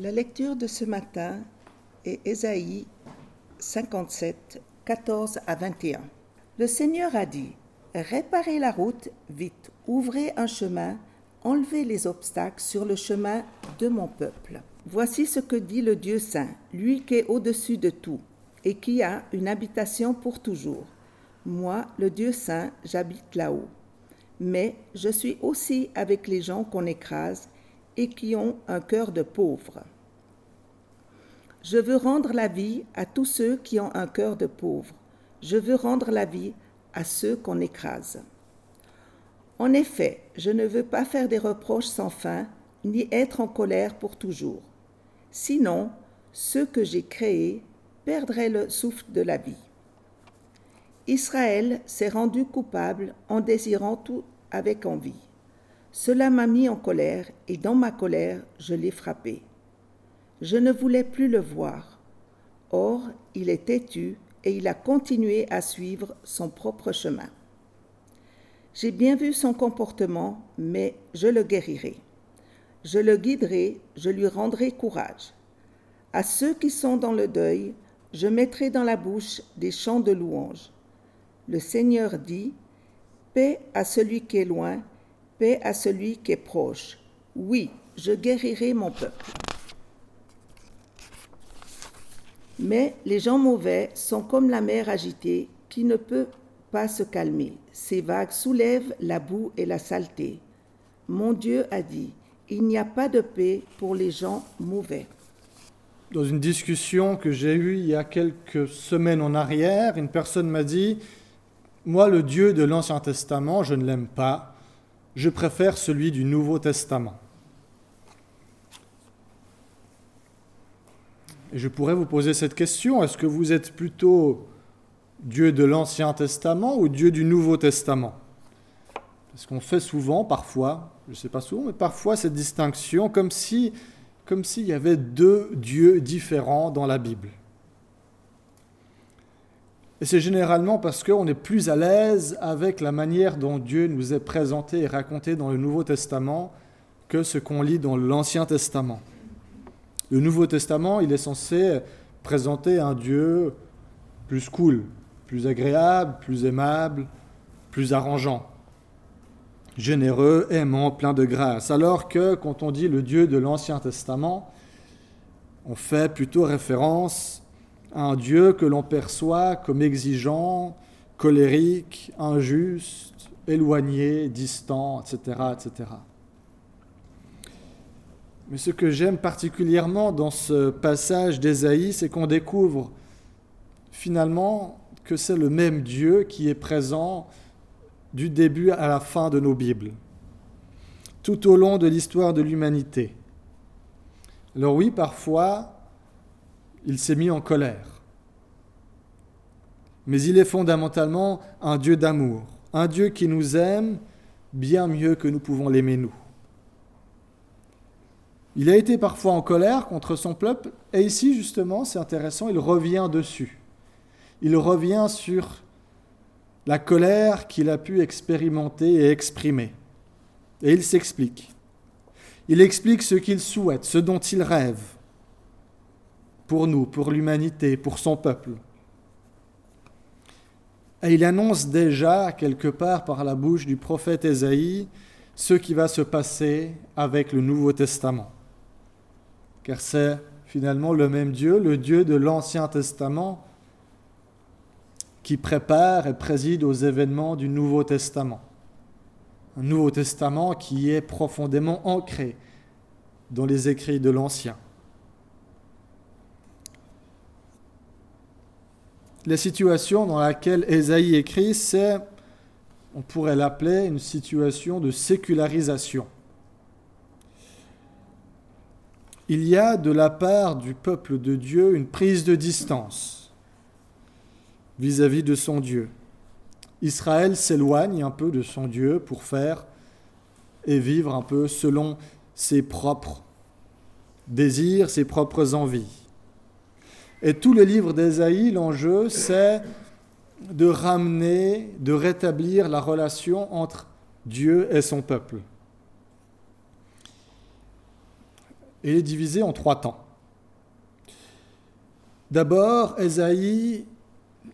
La lecture de ce matin est Ésaïe 57, 14 à 21. Le Seigneur a dit, Réparez la route, vite, ouvrez un chemin, enlevez les obstacles sur le chemin de mon peuple. Voici ce que dit le Dieu saint, lui qui est au-dessus de tout, et qui a une habitation pour toujours. Moi, le Dieu saint, j'habite là-haut. Mais je suis aussi avec les gens qu'on écrase et qui ont un cœur de pauvre. Je veux rendre la vie à tous ceux qui ont un cœur de pauvre. Je veux rendre la vie à ceux qu'on écrase. En effet, je ne veux pas faire des reproches sans fin, ni être en colère pour toujours. Sinon, ceux que j'ai créés perdraient le souffle de la vie. Israël s'est rendu coupable en désirant tout avec envie. Cela m'a mis en colère, et dans ma colère, je l'ai frappé. Je ne voulais plus le voir. Or, il est têtu, et il a continué à suivre son propre chemin. J'ai bien vu son comportement, mais je le guérirai. Je le guiderai, je lui rendrai courage. À ceux qui sont dans le deuil, je mettrai dans la bouche des chants de louange. Le Seigneur dit, Paix à celui qui est loin, paix à celui qui est proche. Oui, je guérirai mon peuple. Mais les gens mauvais sont comme la mer agitée qui ne peut pas se calmer. Ces vagues soulèvent la boue et la saleté. Mon Dieu a dit, il n'y a pas de paix pour les gens mauvais. Dans une discussion que j'ai eue il y a quelques semaines en arrière, une personne m'a dit, moi, le Dieu de l'Ancien Testament, je ne l'aime pas. Je préfère celui du Nouveau Testament. Et je pourrais vous poser cette question. Est-ce que vous êtes plutôt Dieu de l'Ancien Testament ou Dieu du Nouveau Testament? Parce qu'on fait souvent, parfois, je ne sais pas souvent, mais parfois cette distinction comme si comme s'il y avait deux dieux différents dans la Bible. Et c'est généralement parce qu'on est plus à l'aise avec la manière dont Dieu nous est présenté et raconté dans le Nouveau Testament que ce qu'on lit dans l'Ancien Testament. Le Nouveau Testament, il est censé présenter un Dieu plus cool, plus agréable, plus aimable, plus arrangeant, généreux, aimant, plein de grâce. Alors que quand on dit le Dieu de l'Ancien Testament, on fait plutôt référence un Dieu que l'on perçoit comme exigeant, colérique, injuste, éloigné, distant, etc. etc. Mais ce que j'aime particulièrement dans ce passage d'Ésaïe, c'est qu'on découvre finalement que c'est le même Dieu qui est présent du début à la fin de nos Bibles, tout au long de l'histoire de l'humanité. Alors oui, parfois, il s'est mis en colère. Mais il est fondamentalement un Dieu d'amour, un Dieu qui nous aime bien mieux que nous pouvons l'aimer nous. Il a été parfois en colère contre son peuple, et ici justement, c'est intéressant, il revient dessus. Il revient sur la colère qu'il a pu expérimenter et exprimer. Et il s'explique. Il explique ce qu'il souhaite, ce dont il rêve pour nous, pour l'humanité, pour son peuple. Et il annonce déjà, quelque part par la bouche du prophète Ésaïe, ce qui va se passer avec le Nouveau Testament. Car c'est finalement le même Dieu, le Dieu de l'Ancien Testament, qui prépare et préside aux événements du Nouveau Testament. Un Nouveau Testament qui est profondément ancré dans les écrits de l'Ancien. La situation dans laquelle Ésaïe écrit, c'est, on pourrait l'appeler, une situation de sécularisation. Il y a de la part du peuple de Dieu une prise de distance vis-à-vis de son Dieu. Israël s'éloigne un peu de son Dieu pour faire et vivre un peu selon ses propres désirs, ses propres envies. Et tout le livre d'Ésaïe, l'enjeu, c'est de ramener, de rétablir la relation entre Dieu et son peuple. Il est divisé en trois temps. D'abord, Ésaïe,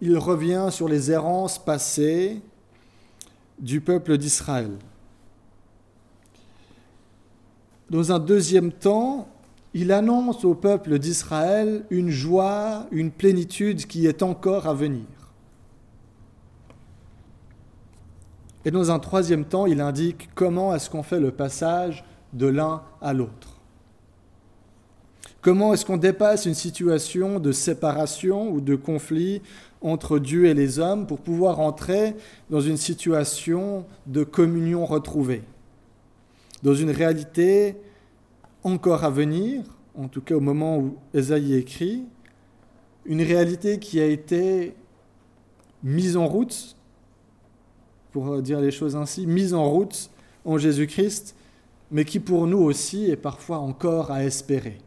il revient sur les errances passées du peuple d'Israël. Dans un deuxième temps, il annonce au peuple d'Israël une joie, une plénitude qui est encore à venir. Et dans un troisième temps, il indique comment est-ce qu'on fait le passage de l'un à l'autre. Comment est-ce qu'on dépasse une situation de séparation ou de conflit entre Dieu et les hommes pour pouvoir entrer dans une situation de communion retrouvée, dans une réalité encore à venir, en tout cas au moment où Esaïe écrit, une réalité qui a été mise en route, pour dire les choses ainsi, mise en route en Jésus-Christ, mais qui pour nous aussi est parfois encore à espérer.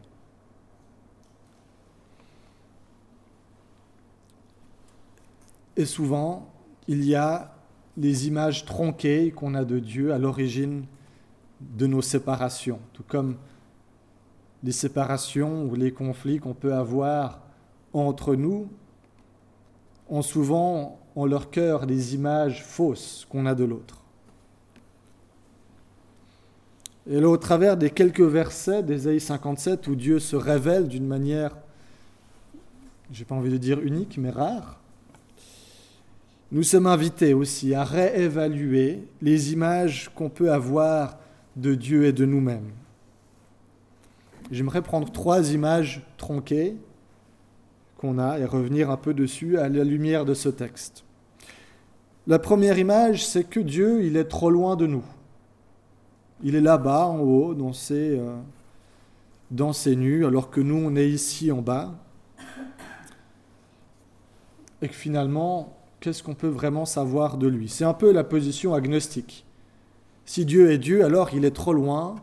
Et souvent, il y a les images tronquées qu'on a de Dieu à l'origine de nos séparations, tout comme les séparations ou les conflits qu'on peut avoir entre nous ont souvent en leur cœur des images fausses qu'on a de l'autre. Et là, au travers des quelques versets d'Ésaïe 57 où Dieu se révèle d'une manière, j'ai pas envie de dire unique, mais rare, nous sommes invités aussi à réévaluer les images qu'on peut avoir de Dieu et de nous-mêmes. J'aimerais prendre trois images tronquées qu'on a et revenir un peu dessus à la lumière de ce texte. La première image, c'est que Dieu, il est trop loin de nous. Il est là-bas, en haut, dans ses, euh, dans ses nues, alors que nous, on est ici en bas. Et que finalement, qu'est-ce qu'on peut vraiment savoir de lui? C'est un peu la position agnostique. Si Dieu est Dieu, alors il est trop loin,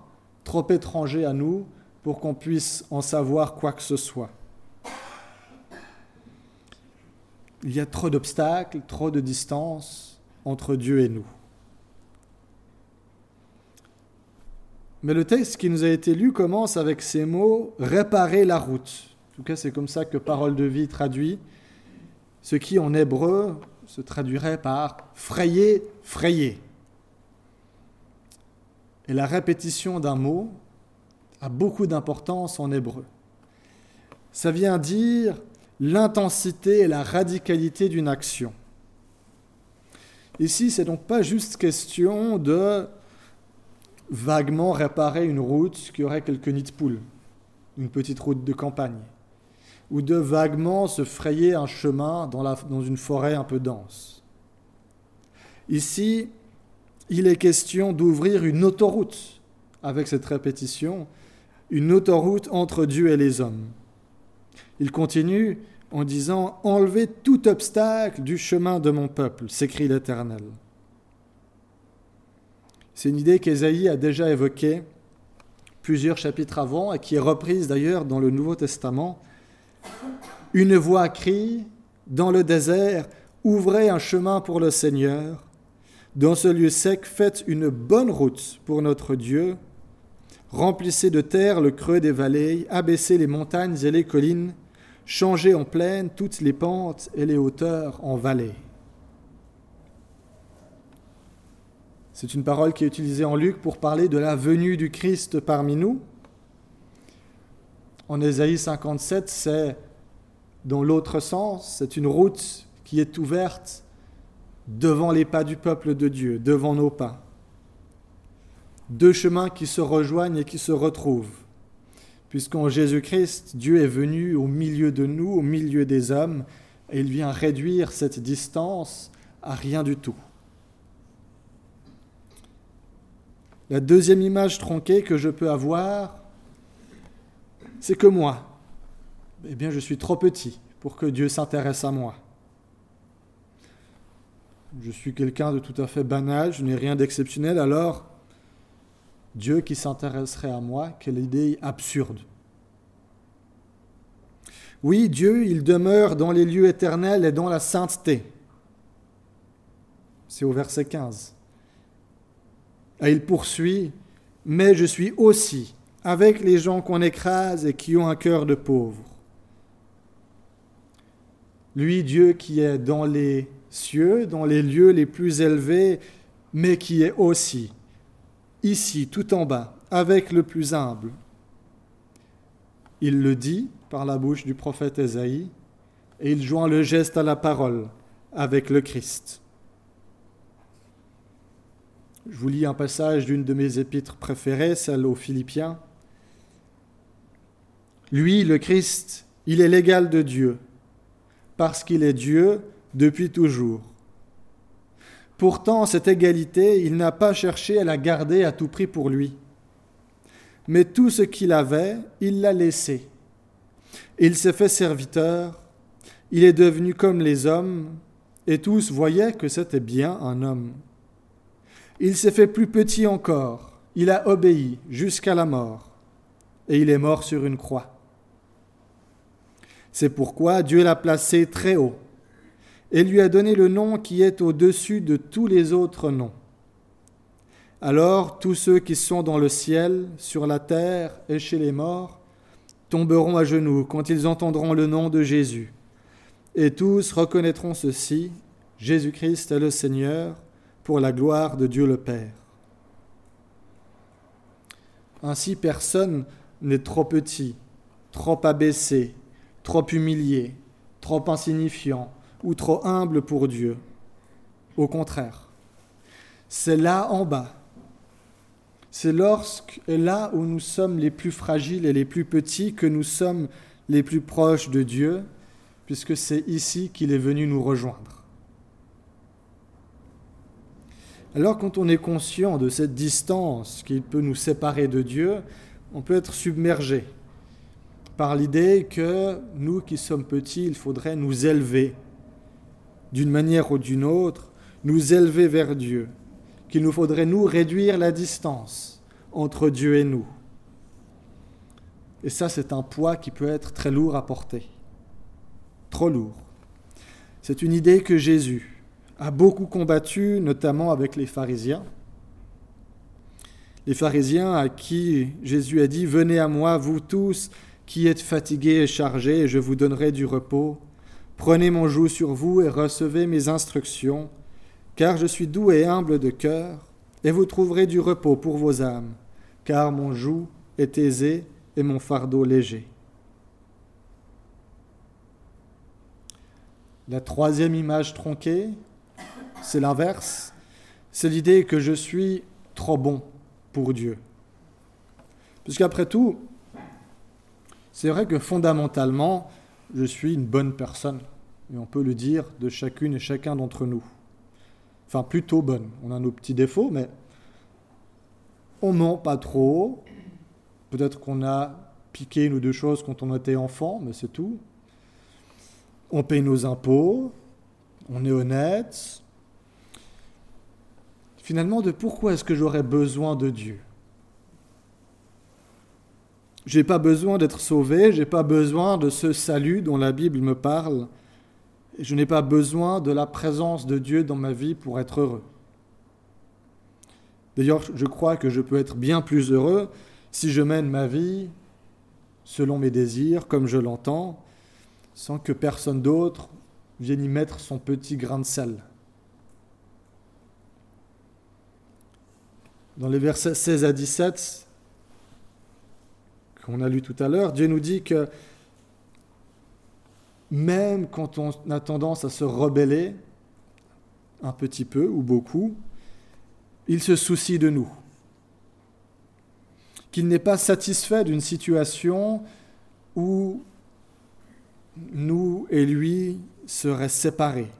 trop étranger à nous, pour qu'on puisse en savoir quoi que ce soit. Il y a trop d'obstacles, trop de distance entre Dieu et nous. Mais le texte qui nous a été lu commence avec ces mots réparer la route. En tout cas, c'est comme ça que Parole de vie traduit, ce qui en hébreu se traduirait par frayer, frayer. Et la répétition d'un mot a beaucoup d'importance en hébreu. Ça vient dire l'intensité et la radicalité d'une action. Ici, c'est donc pas juste question de vaguement réparer une route qui aurait quelques nids de poules, une petite route de campagne, ou de vaguement se frayer un chemin dans, dans une forêt un peu dense. Ici, il est question d'ouvrir une autoroute avec cette répétition une autoroute entre Dieu et les hommes. Il continue en disant Enlevez tout obstacle du chemin de mon peuple, s'écrie l'Éternel. C'est une idée qu'Ésaïe a déjà évoquée plusieurs chapitres avant et qui est reprise d'ailleurs dans le Nouveau Testament. Une voix crie dans le désert Ouvrez un chemin pour le Seigneur. Dans ce lieu sec, faites une bonne route pour notre Dieu remplissez de terre le creux des vallées, abaissez les montagnes et les collines, changez en plaine toutes les pentes et les hauteurs en vallées. C'est une parole qui est utilisée en Luc pour parler de la venue du Christ parmi nous. En Ésaïe 57, c'est dans l'autre sens, c'est une route qui est ouverte devant les pas du peuple de Dieu, devant nos pas deux chemins qui se rejoignent et qui se retrouvent. Puisqu'en Jésus-Christ, Dieu est venu au milieu de nous, au milieu des hommes, et il vient réduire cette distance à rien du tout. La deuxième image tronquée que je peux avoir, c'est que moi, eh bien, je suis trop petit pour que Dieu s'intéresse à moi. Je suis quelqu'un de tout à fait banal, je n'ai rien d'exceptionnel, alors Dieu qui s'intéresserait à moi, quelle idée absurde. Oui, Dieu, il demeure dans les lieux éternels et dans la sainteté. C'est au verset 15. Et il poursuit, mais je suis aussi avec les gens qu'on écrase et qui ont un cœur de pauvre. Lui, Dieu qui est dans les cieux, dans les lieux les plus élevés, mais qui est aussi ici, tout en bas, avec le plus humble. Il le dit par la bouche du prophète Ésaïe, et il joint le geste à la parole avec le Christ. Je vous lis un passage d'une de mes épîtres préférées, celle aux Philippiens. Lui, le Christ, il est l'égal de Dieu, parce qu'il est Dieu depuis toujours. Pourtant, cette égalité, il n'a pas cherché à la garder à tout prix pour lui. Mais tout ce qu'il avait, il l'a laissé. Il s'est fait serviteur, il est devenu comme les hommes, et tous voyaient que c'était bien un homme. Il s'est fait plus petit encore, il a obéi jusqu'à la mort, et il est mort sur une croix. C'est pourquoi Dieu l'a placé très haut et lui a donné le nom qui est au-dessus de tous les autres noms. Alors tous ceux qui sont dans le ciel, sur la terre et chez les morts tomberont à genoux quand ils entendront le nom de Jésus. Et tous reconnaîtront ceci, Jésus-Christ est le Seigneur, pour la gloire de Dieu le Père. Ainsi personne n'est trop petit, trop abaissé, trop humilié, trop insignifiant ou trop humble pour Dieu. Au contraire, c'est là en bas. C'est lorsque là où nous sommes les plus fragiles et les plus petits que nous sommes les plus proches de Dieu, puisque c'est ici qu'il est venu nous rejoindre. Alors quand on est conscient de cette distance qui peut nous séparer de Dieu, on peut être submergé par l'idée que nous qui sommes petits, il faudrait nous élever d'une manière ou d'une autre, nous élever vers Dieu, qu'il nous faudrait nous réduire la distance entre Dieu et nous. Et ça, c'est un poids qui peut être très lourd à porter, trop lourd. C'est une idée que Jésus a beaucoup combattue, notamment avec les pharisiens. Les pharisiens à qui Jésus a dit, Venez à moi, vous tous qui êtes fatigués et chargés, et je vous donnerai du repos. Prenez mon joug sur vous et recevez mes instructions, car je suis doux et humble de cœur, et vous trouverez du repos pour vos âmes, car mon joug est aisé et mon fardeau léger. La troisième image tronquée, c'est l'inverse, c'est l'idée que je suis trop bon pour Dieu. Puisqu'après tout, c'est vrai que fondamentalement, je suis une bonne personne. Et on peut le dire de chacune et chacun d'entre nous. Enfin, plutôt bonne. On a nos petits défauts, mais on ment pas trop. Peut-être qu'on a piqué une ou deux choses quand on était enfant, mais c'est tout. On paye nos impôts, on est honnête. Finalement, de pourquoi est-ce que j'aurais besoin de Dieu? J'ai pas besoin d'être sauvé, j'ai pas besoin de ce salut dont la Bible me parle. Je n'ai pas besoin de la présence de Dieu dans ma vie pour être heureux. D'ailleurs, je crois que je peux être bien plus heureux si je mène ma vie selon mes désirs, comme je l'entends, sans que personne d'autre vienne y mettre son petit grain de sel. Dans les versets 16 à 17, qu'on a lu tout à l'heure, Dieu nous dit que même quand on a tendance à se rebeller, un petit peu ou beaucoup, il se soucie de nous. Qu'il n'est pas satisfait d'une situation où nous et lui seraient séparés.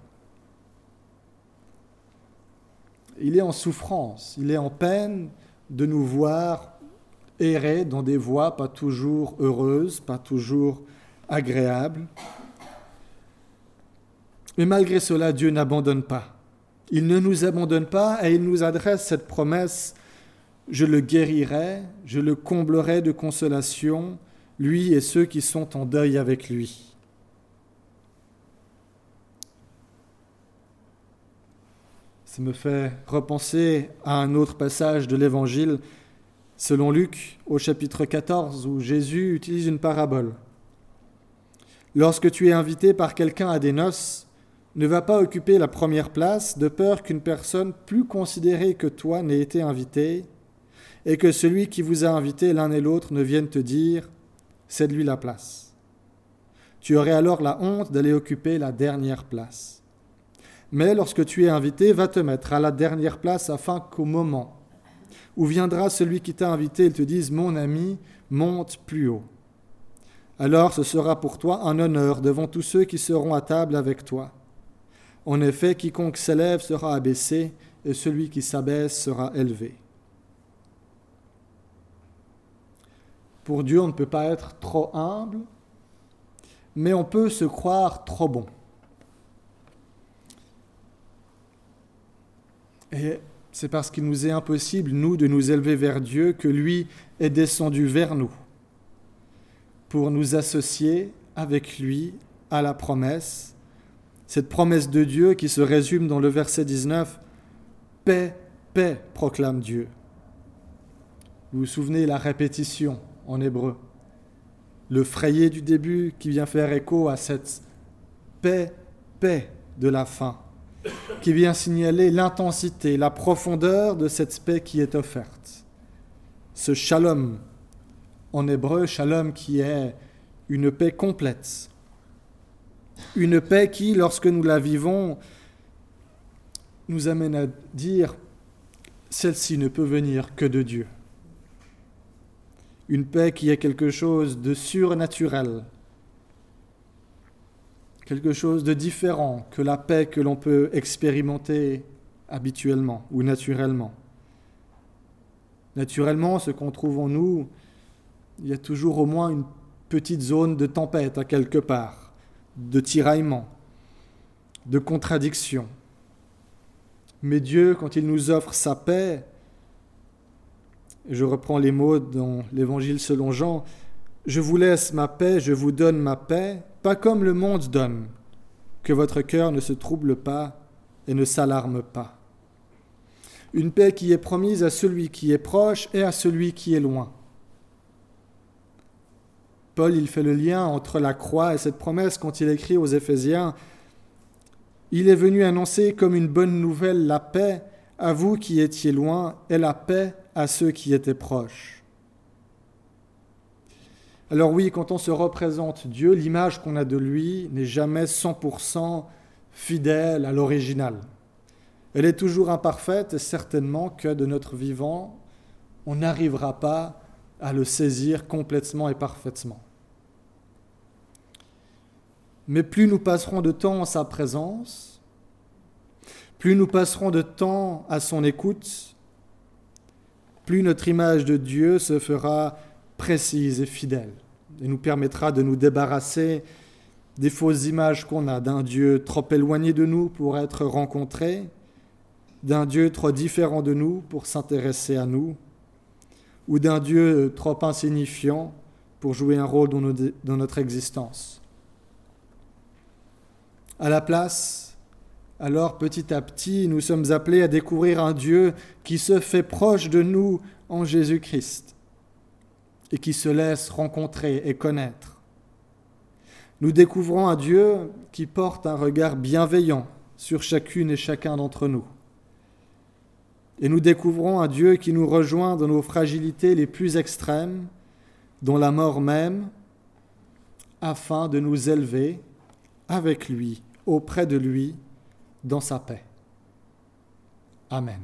Il est en souffrance, il est en peine de nous voir errer dans des voies pas toujours heureuses, pas toujours agréables. Mais malgré cela, Dieu n'abandonne pas. Il ne nous abandonne pas et il nous adresse cette promesse, je le guérirai, je le comblerai de consolation, lui et ceux qui sont en deuil avec lui. Ça me fait repenser à un autre passage de l'Évangile selon Luc au chapitre 14 où Jésus utilise une parabole. Lorsque tu es invité par quelqu'un à des noces, ne va pas occuper la première place de peur qu'une personne plus considérée que toi n'ait été invitée et que celui qui vous a invité l'un et l'autre ne vienne te dire c'est de lui la place. Tu aurais alors la honte d'aller occuper la dernière place. Mais lorsque tu es invité, va te mettre à la dernière place afin qu'au moment où viendra celui qui t'a invité, il te dise Mon ami, monte plus haut. Alors ce sera pour toi un honneur devant tous ceux qui seront à table avec toi. En effet, quiconque s'élève sera abaissé, et celui qui s'abaisse sera élevé. Pour Dieu, on ne peut pas être trop humble, mais on peut se croire trop bon. C'est parce qu'il nous est impossible, nous, de nous élever vers Dieu, que lui est descendu vers nous pour nous associer avec lui à la promesse, cette promesse de Dieu qui se résume dans le verset 19, Paix, paix, proclame Dieu. Vous vous souvenez la répétition en hébreu, le frayé du début qui vient faire écho à cette paix, paix de la fin qui vient signaler l'intensité, la profondeur de cette paix qui est offerte. Ce shalom, en hébreu, shalom qui est une paix complète. Une paix qui, lorsque nous la vivons, nous amène à dire, celle-ci ne peut venir que de Dieu. Une paix qui est quelque chose de surnaturel, quelque chose de différent que la paix que l'on peut expérimenter habituellement ou naturellement. Naturellement, ce qu'on trouve en nous, il y a toujours au moins une petite zone de tempête à quelque part, de tiraillement, de contradiction. Mais Dieu, quand il nous offre sa paix, je reprends les mots dans l'Évangile selon Jean, je vous laisse ma paix, je vous donne ma paix, pas comme le monde donne, que votre cœur ne se trouble pas et ne s'alarme pas. Une paix qui est promise à celui qui est proche et à celui qui est loin. Paul, il fait le lien entre la croix et cette promesse quand il écrit aux Éphésiens, Il est venu annoncer comme une bonne nouvelle la paix à vous qui étiez loin et la paix à ceux qui étaient proches. Alors oui, quand on se représente Dieu, l'image qu'on a de lui n'est jamais 100% fidèle à l'original. Elle est toujours imparfaite et certainement que de notre vivant, on n'arrivera pas à le saisir complètement et parfaitement. Mais plus nous passerons de temps en sa présence, plus nous passerons de temps à son écoute, plus notre image de Dieu se fera précise et fidèle et nous permettra de nous débarrasser des fausses images qu'on a d'un Dieu trop éloigné de nous pour être rencontré, d'un Dieu trop différent de nous pour s'intéresser à nous, ou d'un Dieu trop insignifiant pour jouer un rôle dans, notre existence. À la place, alors petit à petit, nous sommes appelés à découvrir un Dieu qui se fait proche de nous en Jésus-Christ et qui se laisse rencontrer et connaître. Nous découvrons un Dieu qui porte un regard bienveillant sur chacune et chacun d'entre nous. Et nous découvrons un Dieu qui nous rejoint dans nos fragilités les plus extrêmes, dont la mort même, afin de nous élever avec lui, auprès de lui, dans sa paix. Amen.